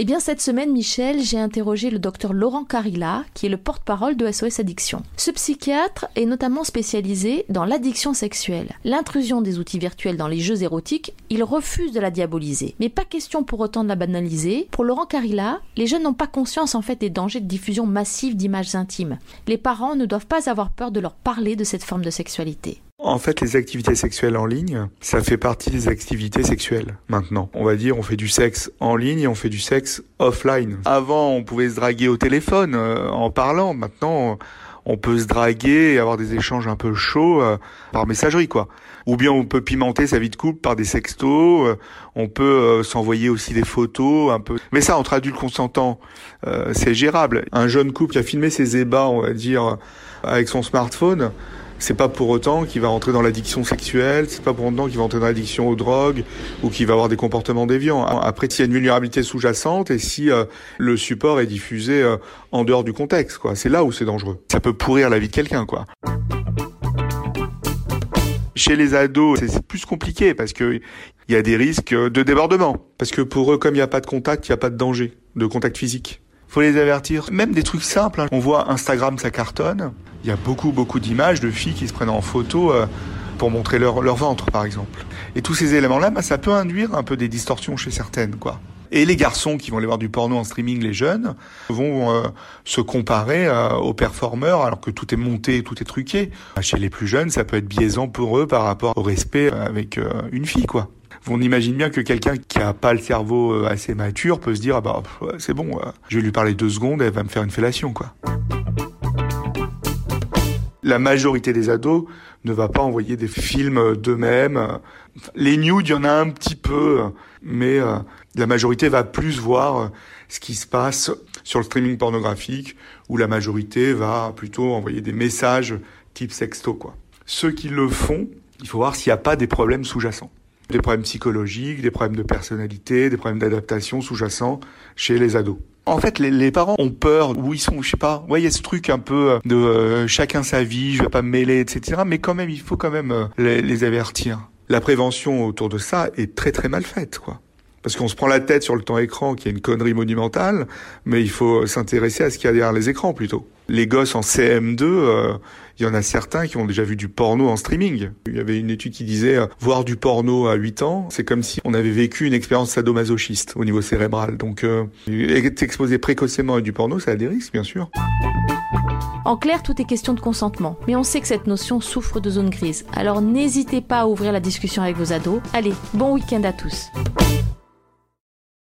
Eh bien, cette semaine, Michel, j'ai interrogé le docteur Laurent Carilla, qui est le porte-parole de SOS Addiction. Ce psychiatre est notamment spécialisé dans l'addiction sexuelle. L'intrusion des outils virtuels dans les jeux érotiques, il refuse de la diaboliser. Mais pas question pour autant de la banaliser. Pour Laurent Carilla, les jeunes n'ont pas conscience en fait des dangers de diffusion massive d'images intimes. Les parents ne doivent pas avoir peur de leur parler de cette forme de sexualité. En fait, les activités sexuelles en ligne, ça fait partie des activités sexuelles maintenant. On va dire, on fait du sexe en ligne et on fait du sexe offline. Avant, on pouvait se draguer au téléphone euh, en parlant. Maintenant, on peut se draguer et avoir des échanges un peu chauds euh, par messagerie, quoi. Ou bien on peut pimenter sa vie de couple par des sextos. Euh, on peut s'envoyer aussi des photos, un peu. Mais ça, entre adultes consentants, c'est gérable. Un jeune couple qui a filmé ses ébats, on va dire, avec son smartphone c'est pas pour autant qu'il va rentrer dans l'addiction sexuelle, c'est pas pour autant qu'il va rentrer dans l'addiction aux drogues ou qu'il va avoir des comportements déviants. Après, s'il y a une vulnérabilité sous-jacente et si euh, le support est diffusé euh, en dehors du contexte, quoi, c'est là où c'est dangereux. Ça peut pourrir la vie de quelqu'un, quoi. Chez les ados, c'est plus compliqué parce que il y a des risques de débordement. Parce que pour eux, comme il n'y a pas de contact, il n'y a pas de danger de contact physique faut les avertir. Même des trucs simples. Hein. On voit Instagram, ça cartonne. Il y a beaucoup, beaucoup d'images de filles qui se prennent en photo euh, pour montrer leur, leur ventre, par exemple. Et tous ces éléments-là, bah, ça peut induire un peu des distorsions chez certaines, quoi. Et les garçons qui vont aller voir du porno en streaming, les jeunes, vont euh, se comparer euh, aux performeurs alors que tout est monté, tout est truqué. Chez les plus jeunes, ça peut être biaisant pour eux par rapport au respect avec une fille, quoi. On imagine bien que quelqu'un qui a pas le cerveau euh, assez mature peut se dire ah bah c'est bon, euh, je vais lui parler deux secondes, elle va me faire une fellation quoi. La majorité des ados ne va pas envoyer des films d'eux-mêmes. Les nudes, il y en a un petit peu, mais euh, la majorité va plus voir ce qui se passe sur le streaming pornographique, où la majorité va plutôt envoyer des messages type sexto quoi. Ceux qui le font, il faut voir s'il n'y a pas des problèmes sous-jacents des problèmes psychologiques, des problèmes de personnalité, des problèmes d'adaptation sous-jacents chez les ados. En fait, les, parents ont peur, où ils sont, je sais pas, ouais, il y a ce truc un peu euh, de euh, chacun sa vie, je vais pas me mêler, etc. Mais quand même, il faut quand même euh, les, les avertir. La prévention autour de ça est très très mal faite, quoi. Parce qu'on se prend la tête sur le temps écran, qui est une connerie monumentale, mais il faut s'intéresser à ce qu'il y a derrière les écrans plutôt. Les gosses en CM2, euh, il y en a certains qui ont déjà vu du porno en streaming. Il y avait une étude qui disait euh, voir du porno à 8 ans, c'est comme si on avait vécu une expérience sadomasochiste au niveau cérébral. Donc euh, être exposé précocement à du porno, ça a des risques bien sûr. En clair, tout est question de consentement, mais on sait que cette notion souffre de zones grises. Alors n'hésitez pas à ouvrir la discussion avec vos ados. Allez, bon week-end à tous.